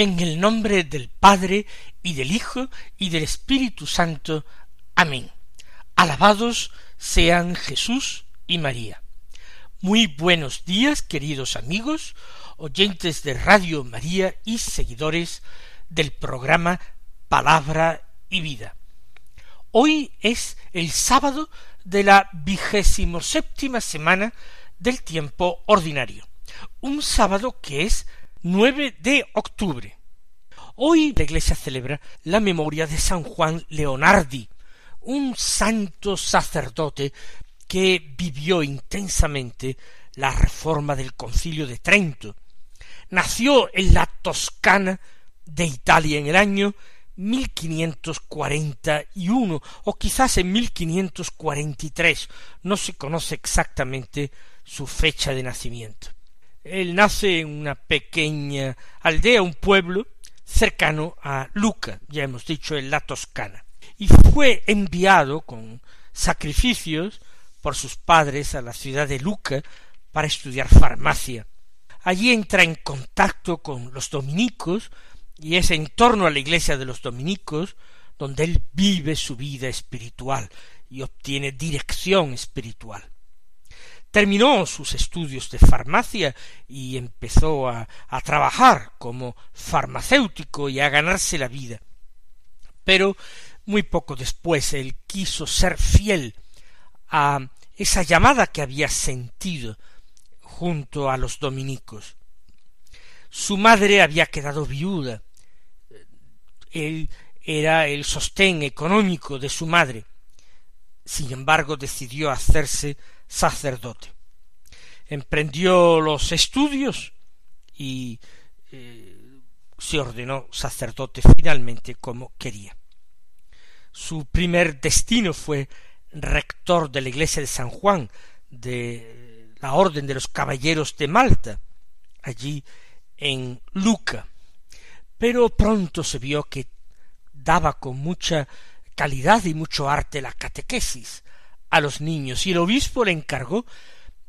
En el nombre del Padre y del Hijo y del Espíritu Santo. Amén. Alabados sean Jesús y María. Muy buenos días, queridos amigos, oyentes de Radio María y seguidores del programa Palabra y Vida. Hoy es el sábado de la vigésimo séptima semana del tiempo ordinario. Un sábado que es 9 de octubre. Hoy la Iglesia celebra la memoria de San Juan Leonardi, un santo sacerdote que vivió intensamente la reforma del concilio de Trento. Nació en la Toscana de Italia en el año 1541 o quizás en 1543, no se conoce exactamente su fecha de nacimiento. Él nace en una pequeña aldea, un pueblo cercano a Luca, ya hemos dicho en la Toscana, y fue enviado con sacrificios por sus padres a la ciudad de Luca para estudiar farmacia. Allí entra en contacto con los dominicos y es en torno a la iglesia de los dominicos donde él vive su vida espiritual y obtiene dirección espiritual terminó sus estudios de farmacia y empezó a, a, trabajar como farmacéutico y a ganarse la vida. Pero muy poco después él quiso ser fiel a esa llamada que había sentido junto a los dominicos. Su madre había quedado viuda. Él era el sostén económico de su madre. Sin embargo, decidió hacerse sacerdote. Emprendió los estudios y eh, se ordenó sacerdote finalmente como quería. Su primer destino fue rector de la iglesia de San Juan de la Orden de los Caballeros de Malta, allí en Luca. Pero pronto se vio que daba con mucha calidad y mucho arte la catequesis, a los niños y el obispo le encargó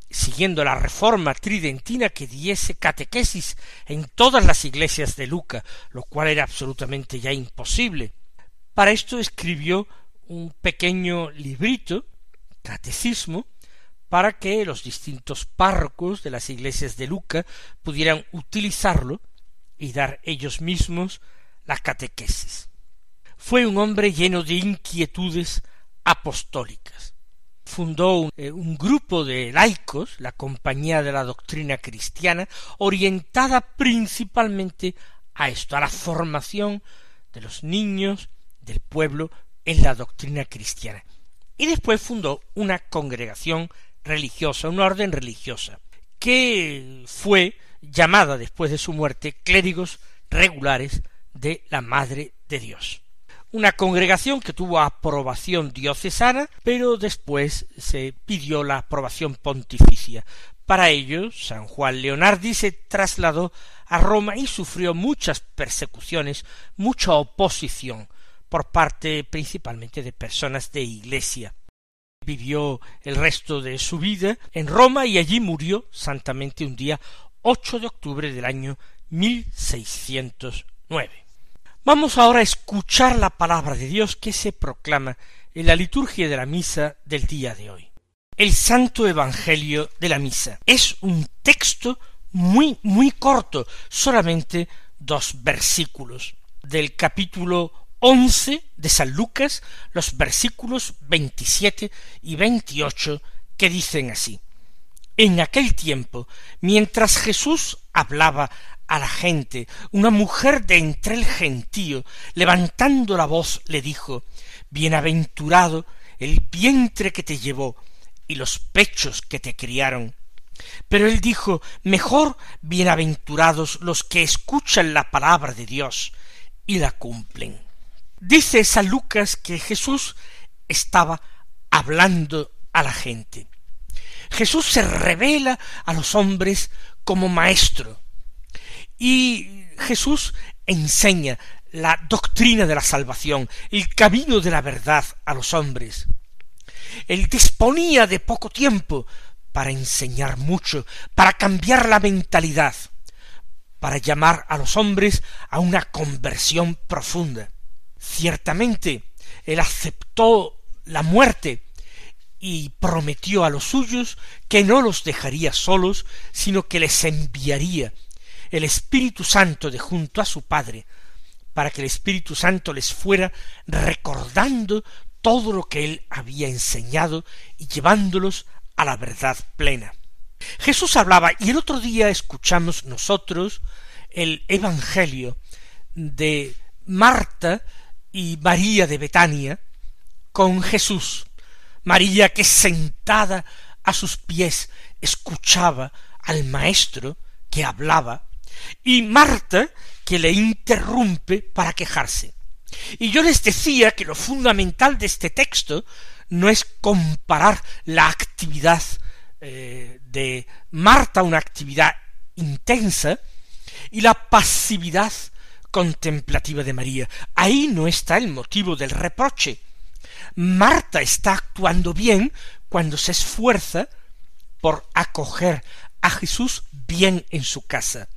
siguiendo la reforma tridentina que diese catequesis en todas las iglesias de Luca, lo cual era absolutamente ya imposible. Para esto escribió un pequeño librito, catecismo, para que los distintos párrocos de las iglesias de Luca pudieran utilizarlo y dar ellos mismos la catequesis. Fue un hombre lleno de inquietudes apostólicas fundó eh, un, grupo de laicos, la Compañía de la Doctrina Cristiana, orientada principalmente a esto, a la formación de los niños del pueblo en la doctrina cristiana. Y después fundó una congregación religiosa, una orden religiosa, que fue llamada después de su muerte clérigos regulares de la Madre de Dios una congregación que tuvo aprobación diocesana, pero después se pidió la aprobación pontificia. Para ello, San Juan Leonardi se trasladó a Roma y sufrió muchas persecuciones, mucha oposición por parte principalmente de personas de iglesia. Vivió el resto de su vida en Roma y allí murió santamente un día 8 de octubre del año 1609. Vamos ahora a escuchar la palabra de Dios que se proclama en la liturgia de la misa del día de hoy. El Santo Evangelio de la Misa es un texto muy, muy corto, solamente dos versículos. Del capítulo once de San Lucas, los versículos veintisiete y veintiocho que dicen así. En aquel tiempo, mientras Jesús hablaba a la gente, una mujer de entre el gentío, levantando la voz, le dijo Bienaventurado el vientre que te llevó y los pechos que te criaron. Pero él dijo Mejor bienaventurados los que escuchan la palabra de Dios y la cumplen. Dice San Lucas que Jesús estaba hablando a la gente. Jesús se revela a los hombres como maestro. Y Jesús enseña la doctrina de la salvación, el camino de la verdad a los hombres. Él disponía de poco tiempo para enseñar mucho, para cambiar la mentalidad, para llamar a los hombres a una conversión profunda. Ciertamente, él aceptó la muerte y prometió a los suyos que no los dejaría solos, sino que les enviaría el Espíritu Santo de junto a su Padre, para que el Espíritu Santo les fuera recordando todo lo que él había enseñado y llevándolos a la verdad plena. Jesús hablaba y el otro día escuchamos nosotros el Evangelio de Marta y María de Betania con Jesús. María que sentada a sus pies escuchaba al Maestro que hablaba y Marta que le interrumpe para quejarse. Y yo les decía que lo fundamental de este texto no es comparar la actividad eh, de Marta, una actividad intensa, y la pasividad contemplativa de María. Ahí no está el motivo del reproche. Marta está actuando bien cuando se esfuerza por acoger a Jesús bien en su casa.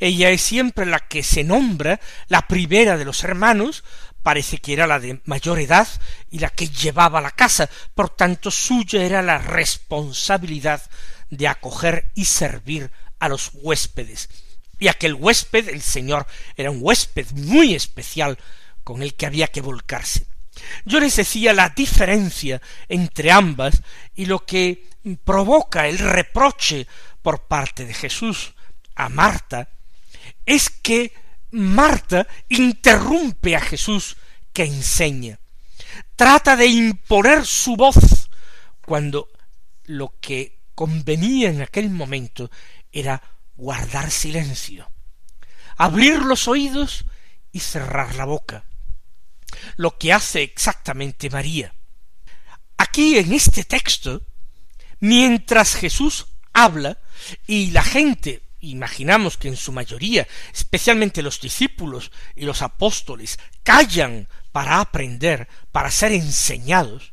Ella es siempre la que se nombra la primera de los hermanos, parece que era la de mayor edad y la que llevaba la casa, por tanto suya era la responsabilidad de acoger y servir a los huéspedes. Y aquel huésped, el Señor, era un huésped muy especial con el que había que volcarse. Yo les decía la diferencia entre ambas y lo que provoca el reproche por parte de Jesús a Marta es que Marta interrumpe a Jesús que enseña. Trata de imponer su voz cuando lo que convenía en aquel momento era guardar silencio, abrir los oídos y cerrar la boca, lo que hace exactamente María. Aquí en este texto, mientras Jesús habla y la gente imaginamos que en su mayoría, especialmente los discípulos y los apóstoles, callan para aprender, para ser enseñados,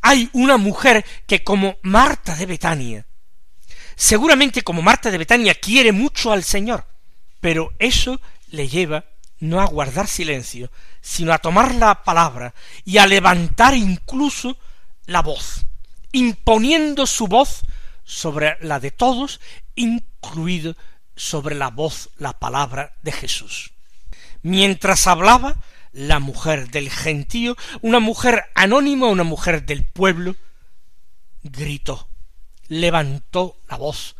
hay una mujer que como Marta de Betania, seguramente como Marta de Betania quiere mucho al Señor, pero eso le lleva no a guardar silencio, sino a tomar la palabra y a levantar incluso la voz, imponiendo su voz sobre la de todos, incluido sobre la voz, la palabra de Jesús. Mientras hablaba, la mujer del gentío, una mujer anónima, una mujer del pueblo, gritó, levantó la voz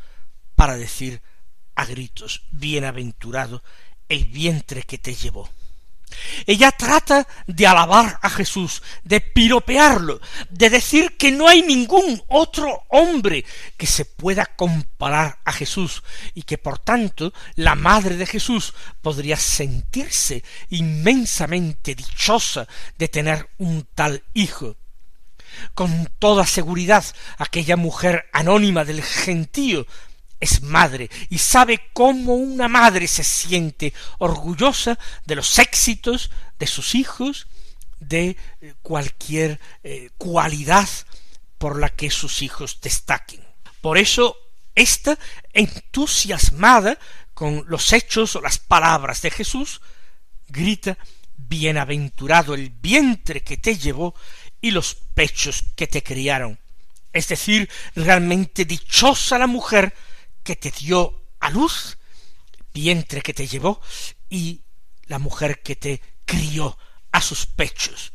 para decir a gritos, bienaventurado el vientre que te llevó. Ella trata de alabar a Jesús, de piropearlo, de decir que no hay ningún otro hombre que se pueda comparar a Jesús y que por tanto la madre de Jesús podría sentirse inmensamente dichosa de tener un tal hijo. Con toda seguridad aquella mujer anónima del gentío es madre y sabe cómo una madre se siente orgullosa de los éxitos de sus hijos, de eh, cualquier eh, cualidad por la que sus hijos destaquen. Por eso, esta, entusiasmada con los hechos o las palabras de Jesús, grita Bienaventurado el vientre que te llevó y los pechos que te criaron. Es decir, realmente dichosa la mujer que te dio a luz, vientre que te llevó, y la mujer que te crió a sus pechos.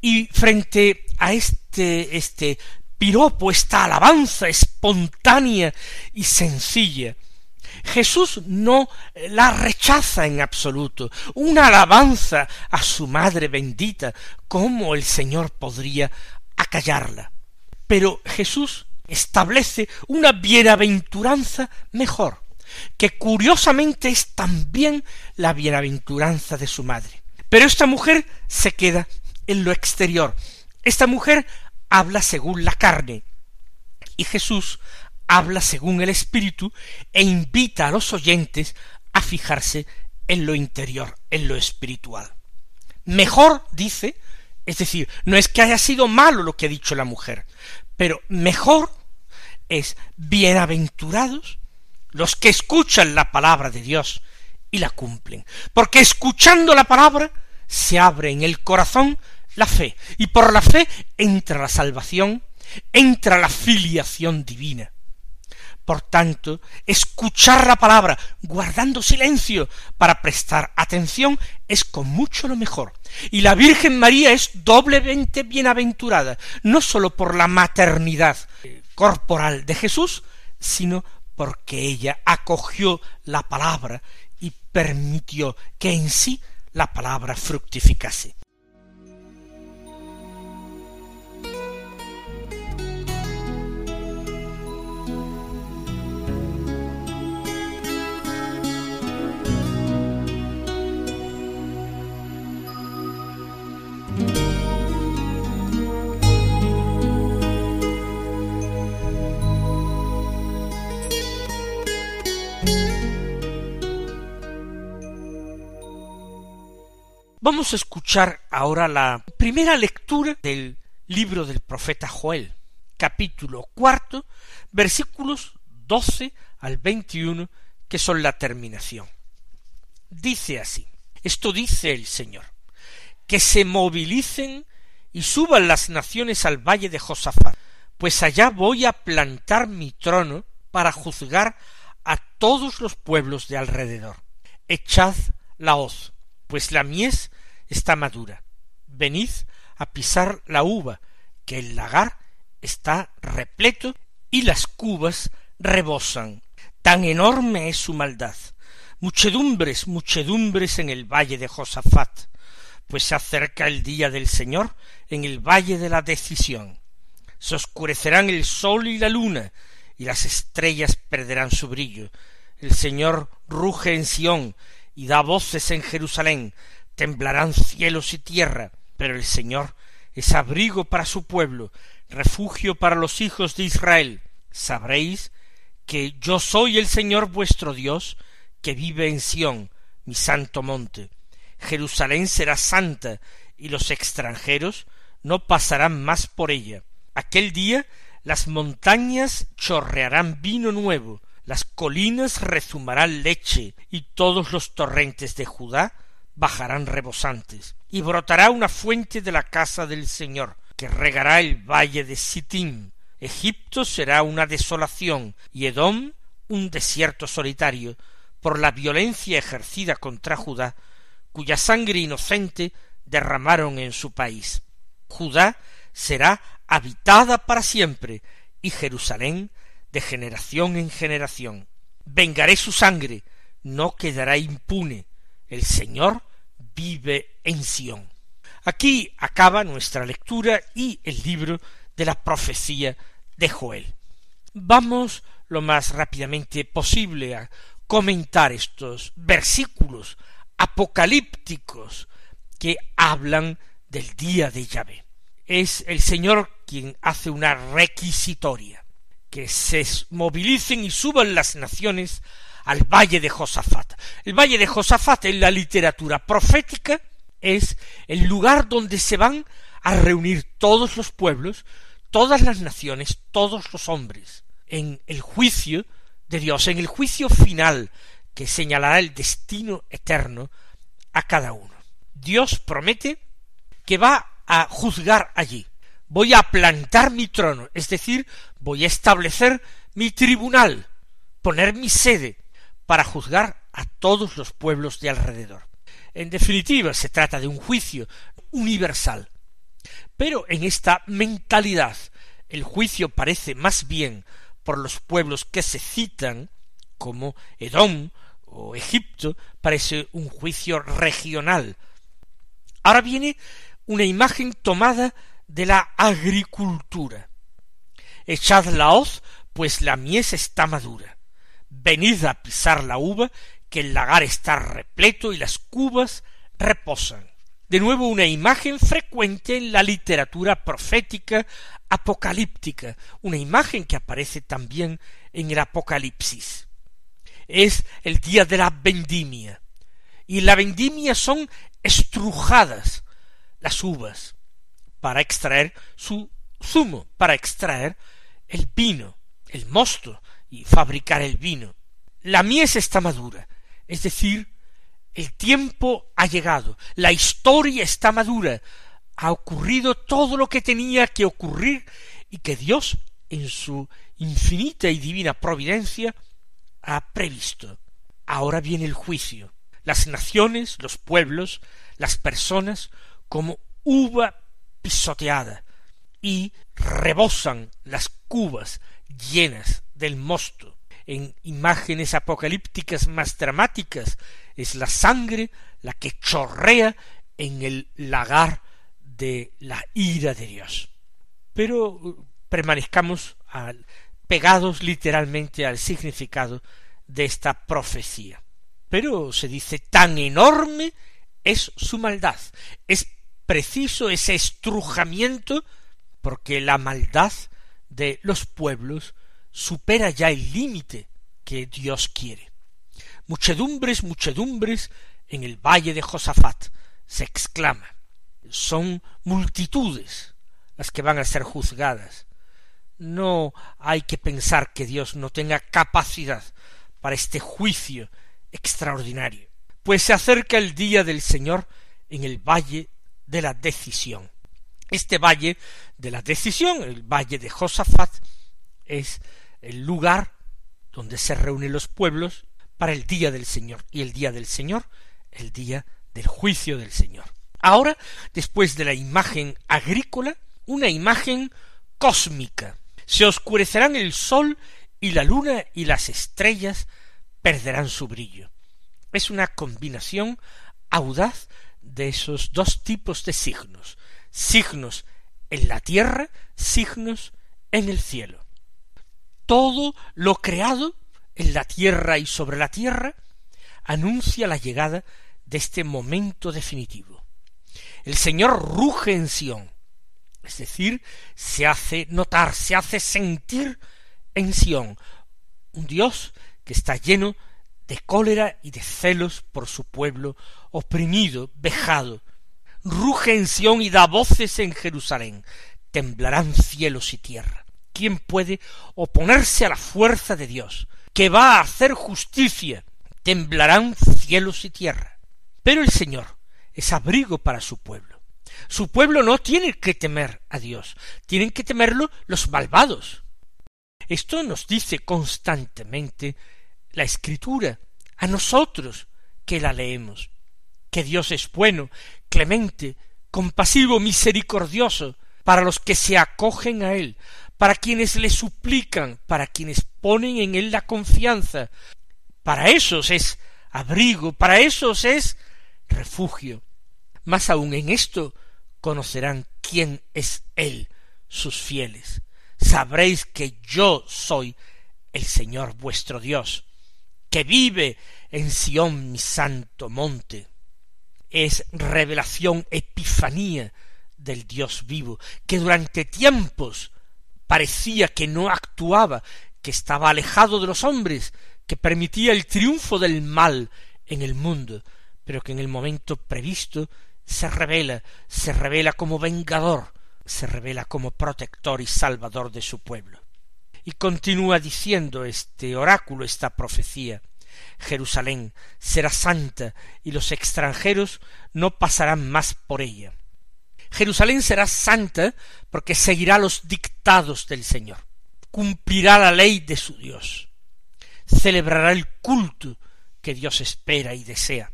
Y frente a este, este piropo, esta alabanza espontánea y sencilla, Jesús no la rechaza en absoluto. Una alabanza a su Madre bendita, ¿cómo el Señor podría acallarla? Pero Jesús establece una bienaventuranza mejor, que curiosamente es también la bienaventuranza de su madre. Pero esta mujer se queda en lo exterior. Esta mujer habla según la carne. Y Jesús habla según el Espíritu e invita a los oyentes a fijarse en lo interior, en lo espiritual. Mejor, dice, es decir, no es que haya sido malo lo que ha dicho la mujer, pero mejor es bienaventurados los que escuchan la palabra de Dios y la cumplen, porque escuchando la palabra se abre en el corazón la fe, y por la fe entra la salvación, entra la filiación divina. Por tanto, escuchar la palabra, guardando silencio para prestar atención, es con mucho lo mejor. Y la Virgen María es doblemente bienaventurada, no sólo por la maternidad corporal de Jesús, sino porque ella acogió la palabra y permitió que en sí la palabra fructificase. Vamos a escuchar ahora la primera lectura del libro del profeta Joel, capítulo cuarto, versículos doce al veintiuno, que son la terminación. Dice así, esto dice el Señor, que se movilicen y suban las naciones al valle de Josafat, pues allá voy a plantar mi trono para juzgar a todos los pueblos de alrededor. Echad la hoz, pues la mies está madura. Venid a pisar la uva, que el lagar está repleto y las cubas rebosan. Tan enorme es su maldad. Muchedumbres, muchedumbres en el valle de Josafat, pues se acerca el día del Señor en el valle de la decisión. Se oscurecerán el sol y la luna, y las estrellas perderán su brillo. El Señor ruge en Sión y da voces en Jerusalén, temblarán cielos y tierra, pero el Señor es abrigo para su pueblo, refugio para los hijos de Israel. Sabréis que yo soy el Señor vuestro Dios, que vive en Sión, mi santo monte. Jerusalén será santa, y los extranjeros no pasarán más por ella. Aquel día las montañas chorrearán vino nuevo, las colinas rezumarán leche, y todos los torrentes de Judá bajarán rebosantes, y brotará una fuente de la casa del Señor, que regará el valle de Sittim. Egipto será una desolación, y Edom un desierto solitario, por la violencia ejercida contra Judá, cuya sangre inocente derramaron en su país. Judá será habitada para siempre, y Jerusalén de generación en generación. Vengaré su sangre, no quedará impune. El Señor vive en Sión. Aquí acaba nuestra lectura y el libro de la profecía de Joel. Vamos lo más rápidamente posible a comentar estos versículos apocalípticos que hablan del día de Yahvé. Es el Señor quien hace una requisitoria, que se movilicen y suban las naciones al valle de Josafat. El valle de Josafat en la literatura profética es el lugar donde se van a reunir todos los pueblos, todas las naciones, todos los hombres, en el juicio de Dios, en el juicio final que señalará el destino eterno a cada uno. Dios promete que va a juzgar allí. Voy a plantar mi trono, es decir, voy a establecer mi tribunal, poner mi sede, para juzgar a todos los pueblos de alrededor. En definitiva, se trata de un juicio universal. Pero en esta mentalidad el juicio parece más bien por los pueblos que se citan, como Edom o Egipto, parece un juicio regional. Ahora viene una imagen tomada de la agricultura. Echad la hoz, pues la mies está madura venid a pisar la uva, que el lagar está repleto y las cubas reposan. de nuevo una imagen frecuente en la literatura profética apocalíptica, una imagen que aparece también en el Apocalipsis. Es el día de la vendimia, y la vendimia son estrujadas las uvas para extraer su zumo, para extraer el vino, el mosto y fabricar el vino. La mies está madura, es decir, el tiempo ha llegado, la historia está madura, ha ocurrido todo lo que tenía que ocurrir y que Dios, en su infinita y divina providencia, ha previsto. Ahora viene el juicio. Las naciones, los pueblos, las personas, como uva pisoteada, y rebosan las cubas llenas del mosto. En imágenes apocalípticas más dramáticas es la sangre la que chorrea en el lagar de la ira de Dios. Pero uh, permanezcamos pegados literalmente al significado de esta profecía. Pero se dice tan enorme es su maldad. Es preciso ese estrujamiento porque la maldad de los pueblos supera ya el límite que Dios quiere. Muchedumbres, muchedumbres en el valle de Josafat se exclama. Son multitudes las que van a ser juzgadas. No hay que pensar que Dios no tenga capacidad para este juicio extraordinario, pues se acerca el día del Señor en el valle de la decisión. Este valle de la decisión, el valle de Josafat, es el lugar donde se reúnen los pueblos para el día del Señor, y el día del Señor, el día del juicio del Señor. Ahora, después de la imagen agrícola, una imagen cósmica. Se oscurecerán el sol y la luna y las estrellas perderán su brillo. Es una combinación audaz de esos dos tipos de signos, signos en la tierra, signos en el cielo. Todo lo creado en la tierra y sobre la tierra anuncia la llegada de este momento definitivo. El Señor ruge en Sión, es decir, se hace notar, se hace sentir en Sión, un Dios que está lleno de cólera y de celos por su pueblo oprimido, vejado. Ruge en Sión y da voces en Jerusalén. Temblarán cielos y tierra. ¿Quién puede oponerse a la fuerza de Dios, que va a hacer justicia? Temblarán cielos y tierra. Pero el Señor es abrigo para su pueblo. Su pueblo no tiene que temer a Dios, tienen que temerlo los malvados. Esto nos dice constantemente la escritura, a nosotros que la leemos, que Dios es bueno, clemente, compasivo, misericordioso, para los que se acogen a Él, para quienes le suplican, para quienes ponen en Él la confianza. Para esos es abrigo, para esos es refugio. Más aún en esto conocerán quién es Él, sus fieles. Sabréis que yo soy el Señor vuestro Dios, que vive en Sión mi santo monte. Es revelación, epifanía del Dios vivo, que durante tiempos parecía que no actuaba, que estaba alejado de los hombres, que permitía el triunfo del mal en el mundo, pero que en el momento previsto se revela, se revela como vengador, se revela como protector y salvador de su pueblo. Y continúa diciendo este oráculo, esta profecía. Jerusalén será santa y los extranjeros no pasarán más por ella. Jerusalén será santa porque seguirá los dictados del Señor, cumplirá la ley de su Dios, celebrará el culto que Dios espera y desea.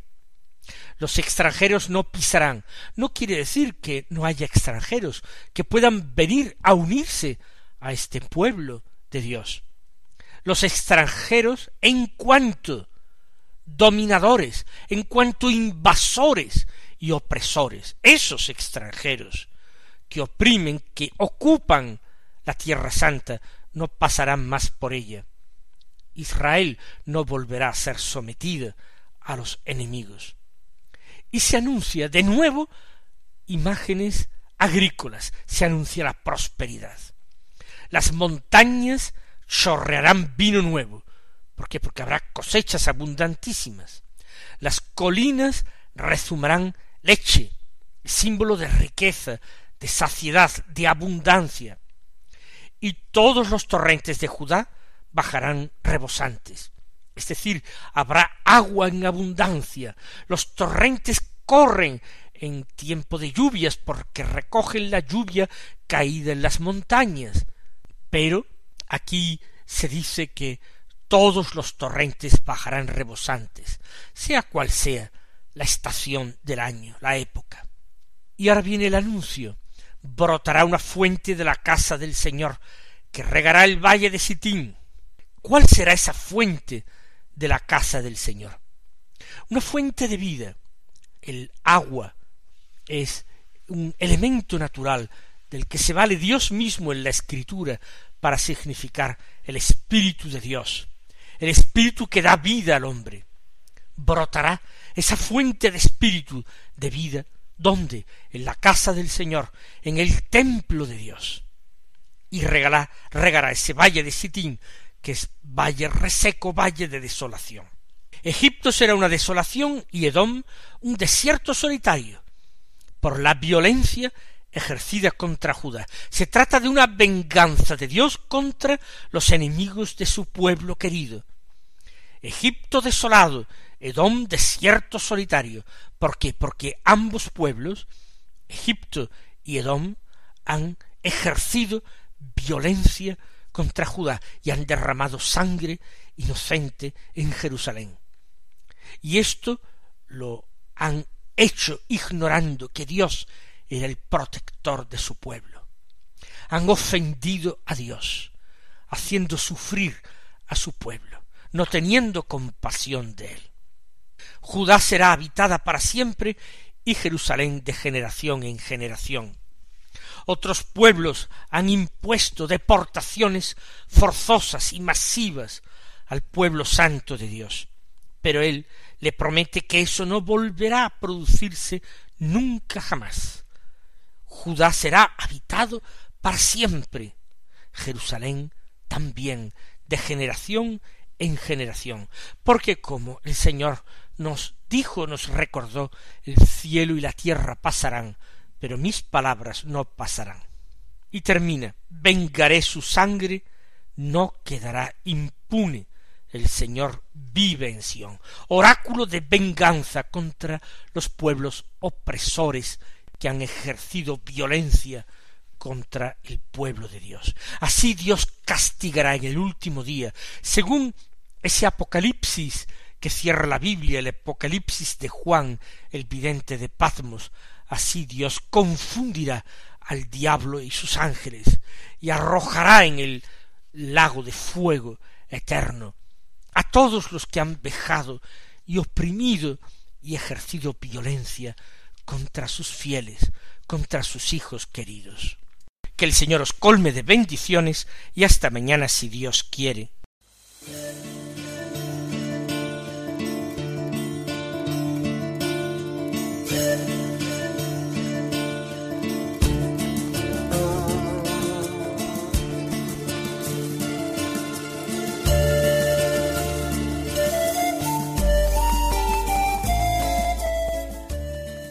Los extranjeros no pisarán. No quiere decir que no haya extranjeros que puedan venir a unirse a este pueblo de Dios. Los extranjeros en cuanto dominadores, en cuanto invasores y opresores, esos extranjeros que oprimen, que ocupan la tierra santa, no pasarán más por ella. Israel no volverá a ser sometida a los enemigos. y se anuncia de nuevo imágenes agrícolas, se anuncia la prosperidad. Las montañas chorrearán vino nuevo. ¿Por qué? Porque habrá cosechas abundantísimas. Las colinas rezumarán leche, símbolo de riqueza, de saciedad, de abundancia. Y todos los torrentes de Judá bajarán rebosantes. Es decir, habrá agua en abundancia. Los torrentes corren en tiempo de lluvias porque recogen la lluvia caída en las montañas. Pero aquí se dice que todos los torrentes bajarán rebosantes, sea cual sea la estación del año, la época. Y ahora viene el anuncio. Brotará una fuente de la casa del Señor, que regará el valle de Sitín. ¿Cuál será esa fuente de la casa del Señor? Una fuente de vida. El agua es un elemento natural del que se vale Dios mismo en la Escritura para significar el Espíritu de Dios, el Espíritu que da vida al hombre. Brotará esa fuente de Espíritu de vida, ¿dónde? En la casa del Señor, en el templo de Dios. Y regará, regará ese valle de Sitín, que es valle reseco, valle de desolación. Egipto será una desolación y Edom un desierto solitario, por la violencia ejercida contra Judá. Se trata de una venganza de Dios contra los enemigos de su pueblo querido. Egipto desolado, Edom desierto solitario. ¿Por qué? Porque ambos pueblos, Egipto y Edom, han ejercido violencia contra Judá y han derramado sangre inocente en Jerusalén. Y esto lo han hecho ignorando que Dios era el protector de su pueblo. Han ofendido a Dios, haciendo sufrir a su pueblo, no teniendo compasión de él. Judá será habitada para siempre y Jerusalén de generación en generación. Otros pueblos han impuesto deportaciones forzosas y masivas al pueblo santo de Dios, pero él le promete que eso no volverá a producirse nunca jamás. Judá será habitado para siempre. Jerusalén también, de generación en generación, porque como el Señor nos dijo, nos recordó, el cielo y la tierra pasarán, pero mis palabras no pasarán. Y termina, vengaré su sangre, no quedará impune. El Señor vive en Sión, oráculo de venganza contra los pueblos opresores que han ejercido violencia contra el pueblo de Dios. Así Dios castigará en el último día, según ese apocalipsis que cierra la Biblia, el apocalipsis de Juan, el vidente de Patmos, así Dios confundirá al diablo y sus ángeles y arrojará en el lago de fuego eterno a todos los que han vejado y oprimido y ejercido violencia contra sus fieles, contra sus hijos queridos. Que el Señor os colme de bendiciones y hasta mañana si Dios quiere.